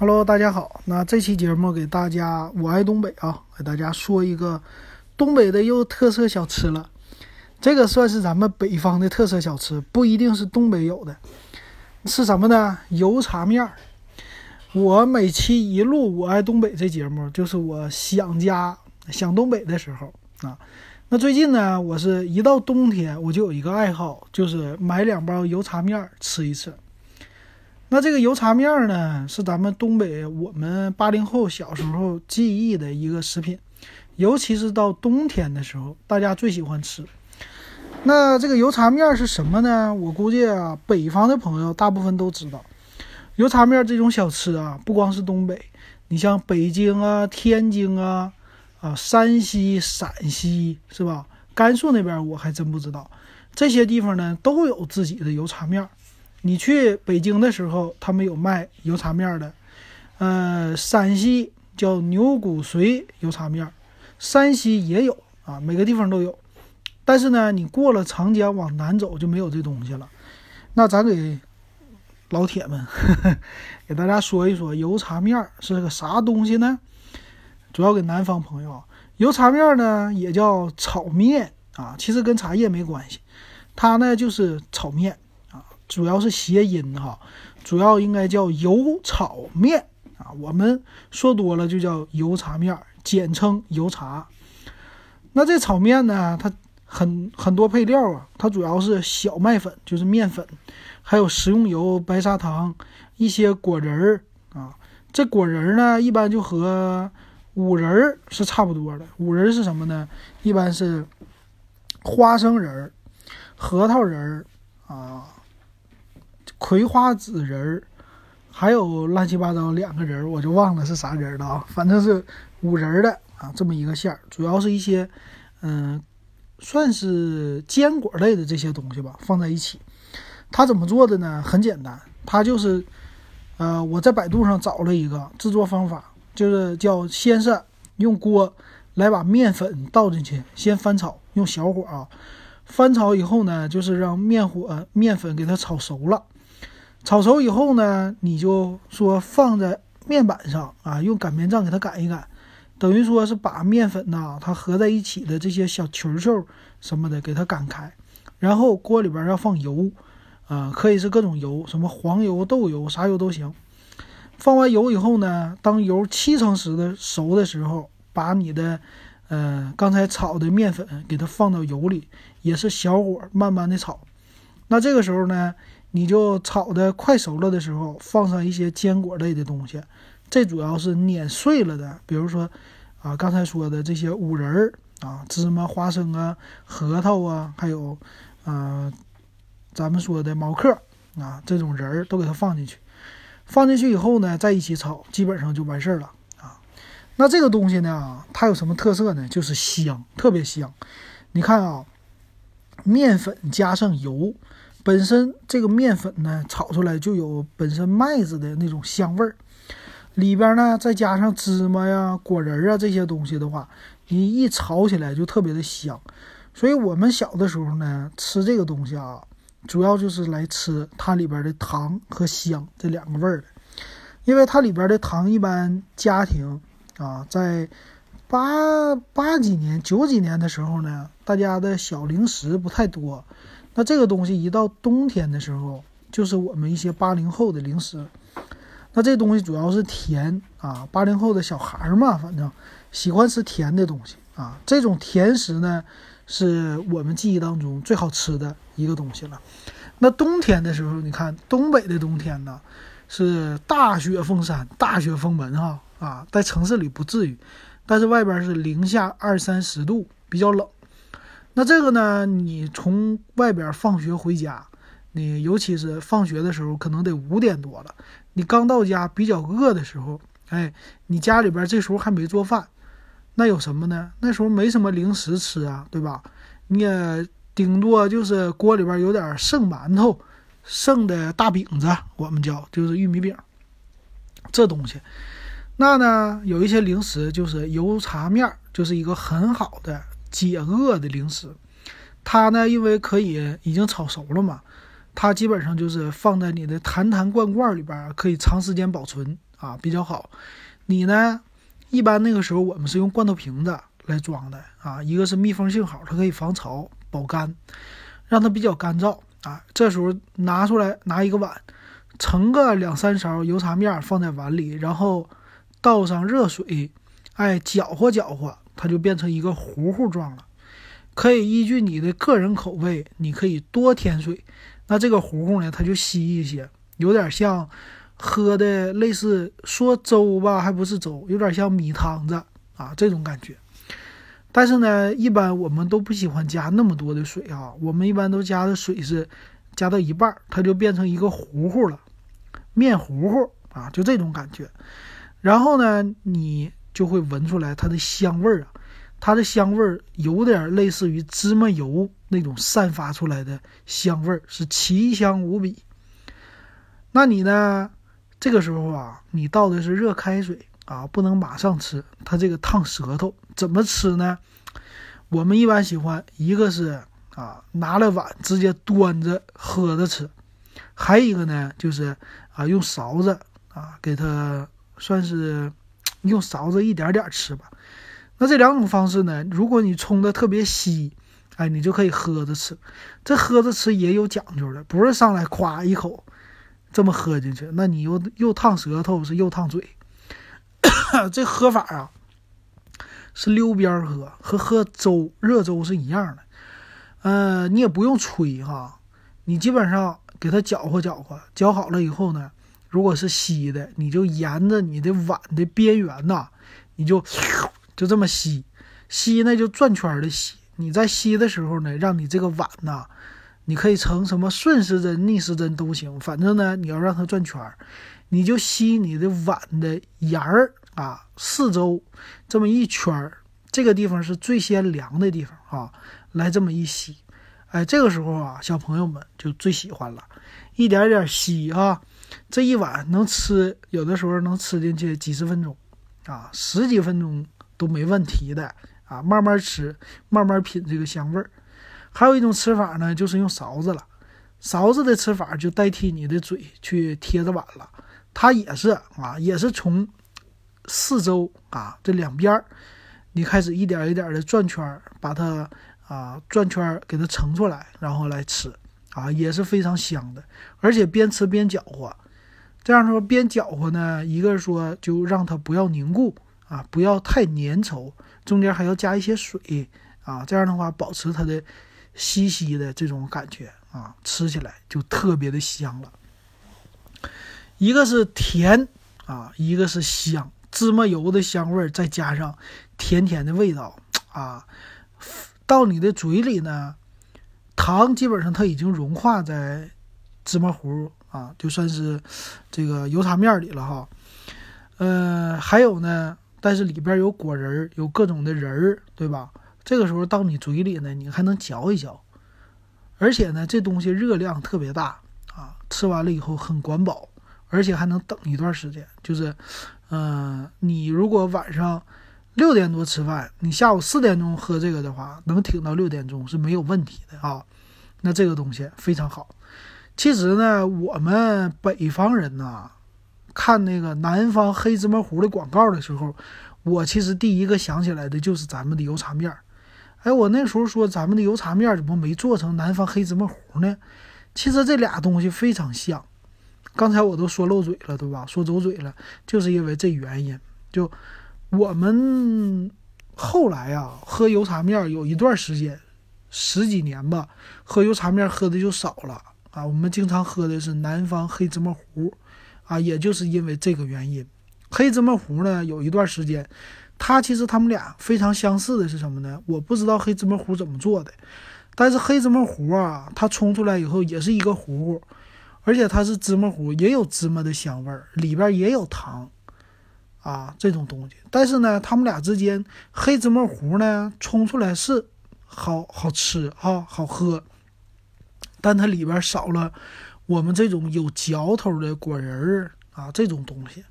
Hello，大家好。那这期节目给大家，我爱东北啊，给大家说一个东北的又特色小吃了。这个算是咱们北方的特色小吃，不一定是东北有的。是什么呢？油茶面儿。我每期一录《我爱东北》这节目，就是我想家、想东北的时候啊。那最近呢，我是一到冬天，我就有一个爱好，就是买两包油茶面儿吃一吃。那这个油茶面呢，是咱们东北我们八零后小时候记忆的一个食品，尤其是到冬天的时候，大家最喜欢吃。那这个油茶面是什么呢？我估计啊，北方的朋友大部分都知道，油茶面这种小吃啊，不光是东北，你像北京啊、天津啊、啊山西、陕西是吧？甘肃那边我还真不知道，这些地方呢都有自己的油茶面。你去北京的时候，他们有卖油茶面的，呃，山西叫牛骨髓油茶面，山西也有啊，每个地方都有。但是呢，你过了长江往南走就没有这东西了。那咱给老铁们 给大家说一说油茶面是个啥东西呢？主要给南方朋友，油茶面呢也叫炒面啊，其实跟茶叶没关系，它呢就是炒面。主要是谐音哈，主要应该叫油炒面啊。我们说多了就叫油茶面，简称油茶。那这炒面呢，它很很多配料啊，它主要是小麦粉，就是面粉，还有食用油、白砂糖、一些果仁儿啊。这果仁儿呢，一般就和五仁儿是差不多的。五仁是什么呢？一般是花生仁儿、核桃仁儿啊。葵花籽仁儿，还有乱七八糟两个人儿，我就忘了是啥人了啊。反正是五仁的啊，这么一个馅儿，主要是一些嗯，算是坚果类的这些东西吧，放在一起。它怎么做的呢？很简单，它就是呃，我在百度上找了一个制作方法，就是叫先是用锅来把面粉倒进去，先翻炒，用小火啊，翻炒以后呢，就是让面火面粉给它炒熟了。炒熟以后呢，你就说放在面板上啊，用擀面杖给它擀一擀，等于说是把面粉呐，它合在一起的这些小球球什么的给它擀开，然后锅里边要放油，啊，可以是各种油，什么黄油、豆油，啥油都行。放完油以后呢，当油七成时的熟的时候，把你的，呃，刚才炒的面粉给它放到油里，也是小火慢慢的炒。那这个时候呢？你就炒的快熟了的时候，放上一些坚果类的东西，这主要是碾碎了的，比如说，啊，刚才说的这些五仁儿啊，芝麻、花生啊，核桃啊，还有，啊，咱们说的毛克啊，这种仁儿都给它放进去，放进去以后呢，在一起炒，基本上就完事儿了啊。那这个东西呢，它有什么特色呢？就是香，特别香。你看啊，面粉加上油。本身这个面粉呢，炒出来就有本身麦子的那种香味儿，里边呢再加上芝麻呀、果仁啊这些东西的话，你一炒起来就特别的香。所以我们小的时候呢，吃这个东西啊，主要就是来吃它里边的糖和香这两个味儿的。因为它里边的糖，一般家庭啊，在八八几年、九几年的时候呢，大家的小零食不太多。那这个东西一到冬天的时候，就是我们一些八零后的零食。那这东西主要是甜啊，八零后的小孩儿嘛，反正喜欢吃甜的东西啊。这种甜食呢，是我们记忆当中最好吃的一个东西了。那冬天的时候，你看东北的冬天呢，是大雪封山、大雪封门哈啊，在城市里不至于，但是外边是零下二三十度，比较冷。那这个呢？你从外边放学回家，你尤其是放学的时候，可能得五点多了。你刚到家比较饿的时候，哎，你家里边这时候还没做饭，那有什么呢？那时候没什么零食吃啊，对吧？你也顶多就是锅里边有点剩馒头、剩的大饼子，我们叫就是玉米饼，这东西。那呢，有一些零食就是油茶面，就是一个很好的。解饿的零食，它呢，因为可以已经炒熟了嘛，它基本上就是放在你的坛坛罐罐里边，可以长时间保存啊，比较好。你呢，一般那个时候我们是用罐头瓶子来装的啊，一个是密封性好，它可以防潮保干，让它比较干燥啊。这时候拿出来拿一个碗，盛个两三勺油茶面放在碗里，然后倒上热水，哎，搅和搅和，它就变成一个糊糊状了。可以依据你的个人口味，你可以多添水。那这个糊糊呢，它就稀一些，有点像喝的类似说粥吧，还不是粥，有点像米汤子啊这种感觉。但是呢，一般我们都不喜欢加那么多的水啊，我们一般都加的水是加到一半，它就变成一个糊糊了，面糊糊啊，就这种感觉。然后呢，你就会闻出来它的香味儿啊。它的香味儿有点类似于芝麻油那种散发出来的香味儿，是奇香无比。那你呢？这个时候啊，你倒的是热开水啊，不能马上吃，它这个烫舌头。怎么吃呢？我们一般喜欢一个是啊，拿了碗直接端着喝着吃；还有一个呢，就是啊，用勺子啊，给它算是你用勺子一点点吃吧。那这两种方式呢？如果你冲的特别稀，哎，你就可以喝着吃。这喝着吃也有讲究的，不是上来咵一口这么喝进去，那你又又烫舌头，是又烫嘴。这喝法啊，是溜边喝，和喝粥热粥是一样的。呃，你也不用吹哈，你基本上给它搅和搅和，搅好了以后呢，如果是吸的，你就沿着你的碗的边缘呐，你就。就这么吸，吸呢就转圈的吸。你在吸的时候呢，让你这个碗呐，你可以成什么顺时针、逆时针都行，反正呢你要让它转圈儿，你就吸你的碗的沿儿啊，四周这么一圈儿，这个地方是最先凉的地方啊，来这么一吸，哎，这个时候啊，小朋友们就最喜欢了，一点点吸啊，这一碗能吃，有的时候能吃进去几十分钟啊，十几分钟。都没问题的啊，慢慢吃，慢慢品这个香味儿。还有一种吃法呢，就是用勺子了。勺子的吃法就代替你的嘴去贴着碗了。它也是啊，也是从四周啊这两边儿，你开始一点一点的转圈儿，把它啊转圈儿给它盛出来，然后来吃啊，也是非常香的。而且边吃边搅和，这样说边搅和呢，一个说就让它不要凝固。啊，不要太粘稠，中间还要加一些水啊，这样的话保持它的稀稀的这种感觉啊，吃起来就特别的香了。一个是甜啊，一个是香，芝麻油的香味儿再加上甜甜的味道啊，到你的嘴里呢，糖基本上它已经融化在芝麻糊啊，就算是这个油茶面里了哈。呃，还有呢。但是里边有果仁，有各种的仁儿，对吧？这个时候到你嘴里呢，你还能嚼一嚼，而且呢，这东西热量特别大啊，吃完了以后很管饱，而且还能等一段时间。就是，嗯，你如果晚上六点多吃饭，你下午四点钟喝这个的话，能挺到六点钟是没有问题的啊。那这个东西非常好。其实呢，我们北方人呐。看那个南方黑芝麻糊的广告的时候，我其实第一个想起来的就是咱们的油茶面儿。哎，我那时候说咱们的油茶面怎么没做成南方黑芝麻糊呢？其实这俩东西非常像。刚才我都说漏嘴了，对吧？说走嘴了，就是因为这原因。就我们后来啊，喝油茶面有一段时间，十几年吧，喝油茶面喝的就少了啊。我们经常喝的是南方黑芝麻糊。啊，也就是因为这个原因，黑芝麻糊呢，有一段时间，它其实它们俩非常相似的是什么呢？我不知道黑芝麻糊怎么做的，但是黑芝麻糊啊，它冲出来以后也是一个糊糊，而且它是芝麻糊，也有芝麻的香味儿，里边也有糖，啊，这种东西。但是呢，它们俩之间，黑芝麻糊呢冲出来是好好吃啊，好喝，但它里边少了。我们这种有嚼头的果仁儿啊，这种东西，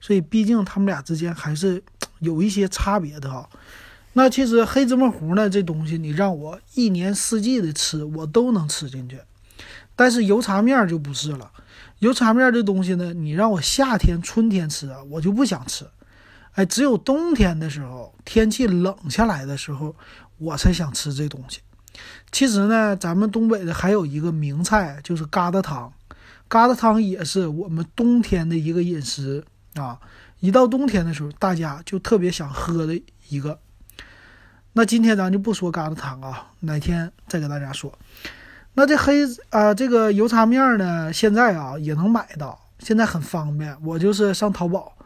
所以毕竟他们俩之间还是有一些差别的哈。那其实黑芝麻糊呢，这东西你让我一年四季的吃，我都能吃进去。但是油茶面就不是了。油茶面这东西呢，你让我夏天、春天吃啊，我就不想吃。哎，只有冬天的时候，天气冷下来的时候，我才想吃这东西。其实呢，咱们东北的还有一个名菜，就是疙瘩汤。疙瘩汤也是我们冬天的一个饮食啊。一到冬天的时候，大家就特别想喝的一个。那今天咱就不说疙瘩汤啊，哪天再给大家说。那这黑啊，这个油茶面呢，现在啊也能买到，现在很方便。我就是上淘宝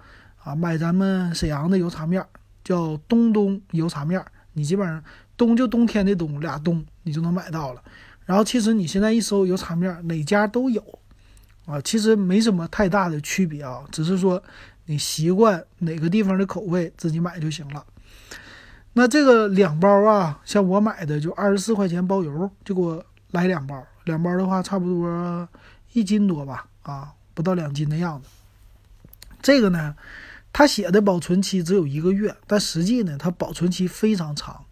啊买咱们沈阳的油茶面，叫东东油茶面。你基本上冬就冬天的冬，俩冬你就能买到了。然后其实你现在一搜油茶面，哪家都有啊，其实没什么太大的区别啊，只是说你习惯哪个地方的口味，自己买就行了。那这个两包啊，像我买的就二十四块钱包邮，就给我。来两包，两包的话差不多一斤多吧，啊，不到两斤的样子。这个呢，它写的保存期只有一个月，但实际呢，它保存期非常长。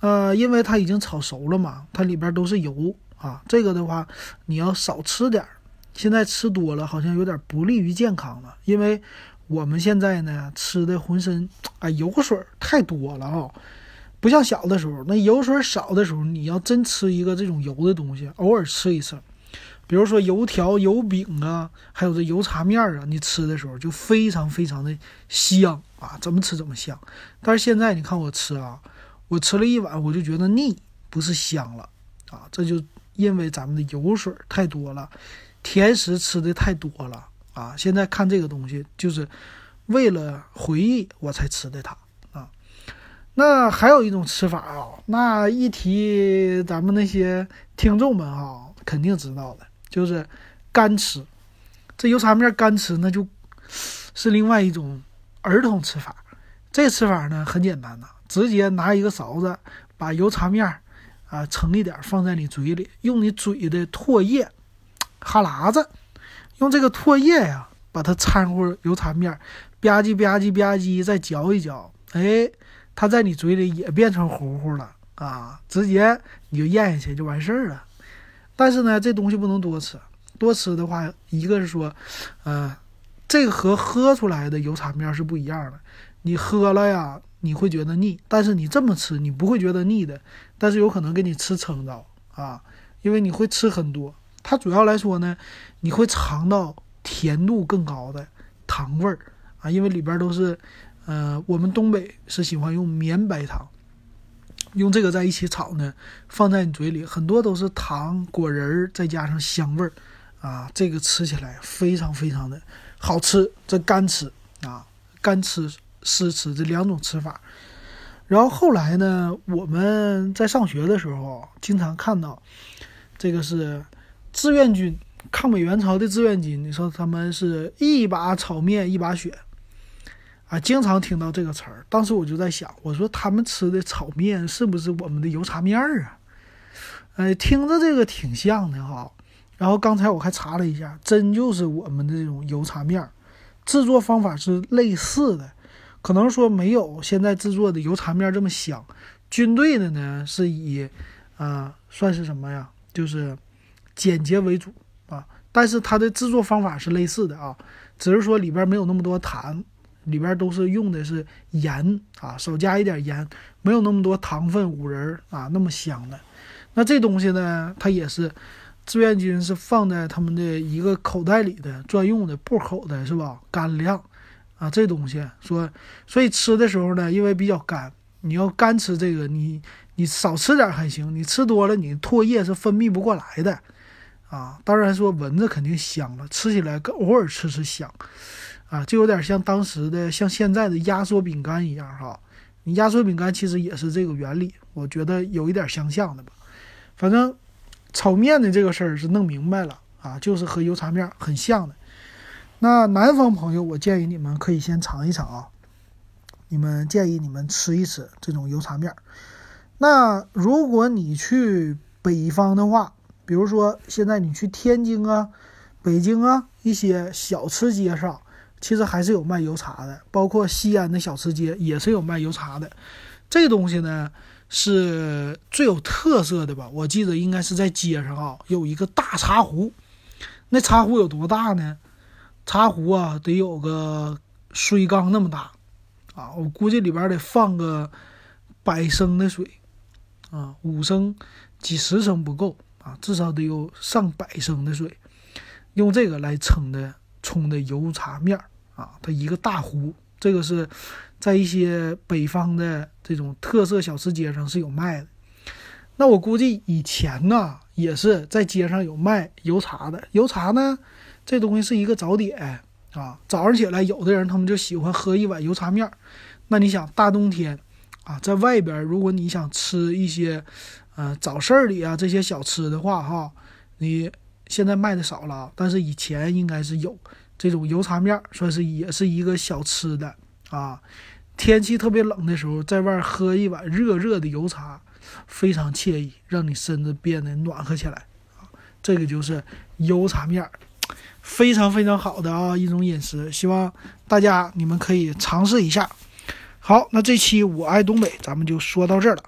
呃，因为它已经炒熟了嘛，它里边都是油啊。这个的话，你要少吃点儿。现在吃多了，好像有点不利于健康了，因为我们现在呢吃的浑身啊油水太多了啊。不像小的时候，那油水少的时候，你要真吃一个这种油的东西，偶尔吃一次，比如说油条、油饼啊，还有这油茶面啊，你吃的时候就非常非常的香啊，怎么吃怎么香。但是现在你看我吃啊，我吃了一碗我就觉得腻，不是香了啊，这就因为咱们的油水太多了，甜食吃的太多了啊。现在看这个东西，就是为了回忆我才吃的它。那还有一种吃法啊，那一提咱们那些听众们啊，肯定知道的，就是干吃。这油茶面干吃，那就是另外一种儿童吃法。这吃法呢很简单呐，直接拿一个勺子，把油茶面啊盛一点放在你嘴里，用你嘴的唾液、哈喇子，用这个唾液呀把它掺和油茶面，吧唧吧唧吧唧，再嚼一嚼，哎。它在你嘴里也变成糊糊了啊，直接你就咽下去就完事儿了。但是呢，这东西不能多吃，多吃的话，一个是说，呃，这个和喝出来的油茶面是不一样的。你喝了呀，你会觉得腻，但是你这么吃，你不会觉得腻的。但是有可能给你吃撑着啊，因为你会吃很多。它主要来说呢，你会尝到甜度更高的糖味儿啊，因为里边都是。呃，我们东北是喜欢用绵白糖，用这个在一起炒呢，放在你嘴里，很多都是糖果仁儿，再加上香味儿，啊，这个吃起来非常非常的好吃。这干吃啊，干吃湿吃这两种吃法。然后后来呢，我们在上学的时候，经常看到这个是志愿军，抗美援朝的志愿军，你说他们是一把炒面一把血。啊，经常听到这个词儿。当时我就在想，我说他们吃的炒面是不是我们的油茶面儿啊？呃，听着这个挺像的哈。然后刚才我还查了一下，真就是我们的这种油茶面儿，制作方法是类似的，可能说没有现在制作的油茶面这么香。军队的呢是以啊算是什么呀？就是简洁为主啊，但是它的制作方法是类似的啊，只是说里边没有那么多糖。里边都是用的是盐啊，少加一点盐，没有那么多糖分、五仁啊，那么香的。那这东西呢，它也是志愿军是放在他们的一个口袋里的专用的布口的，是吧？干粮啊，这东西说，所以吃的时候呢，因为比较干，你要干吃这个，你你少吃点还行，你吃多了，你唾液是分泌不过来的啊。当然说闻着肯定香了，吃起来偶尔吃吃香。啊，就有点像当时的，像现在的压缩饼干一样哈。你压缩饼干其实也是这个原理，我觉得有一点相像的吧。反正炒面的这个事儿是弄明白了啊，就是和油茶面很像的。那南方朋友，我建议你们可以先尝一尝啊。你们建议你们吃一吃这种油茶面。那如果你去北方的话，比如说现在你去天津啊、北京啊一些小吃街上。其实还是有卖油茶的，包括西安的小吃街也是有卖油茶的。这东西呢是最有特色的吧？我记得应该是在街上啊，有一个大茶壶。那茶壶有多大呢？茶壶啊，得有个水缸那么大啊！我估计里边得放个百升的水啊，五升、几十升不够啊，至少得有上百升的水，用这个来称的冲的油茶面儿啊。它一个大壶，这个是在一些北方的这种特色小吃街上是有卖的。那我估计以前呢，也是在街上有卖油茶的。油茶呢，这东西是一个早点啊。早上起来，有的人他们就喜欢喝一碗油茶面儿。那你想，大冬天啊，在外边，如果你想吃一些，呃，早市里啊这些小吃的话，哈，你现在卖的少了，但是以前应该是有这种油茶面，算是也是一个小吃的啊。天气特别冷的时候，在外喝一碗热热的油茶。非常惬意，让你身子变得暖和起来啊！这个就是油茶面，非常非常好的啊一种饮食，希望大家你们可以尝试一下。好，那这期我爱东北，咱们就说到这儿了。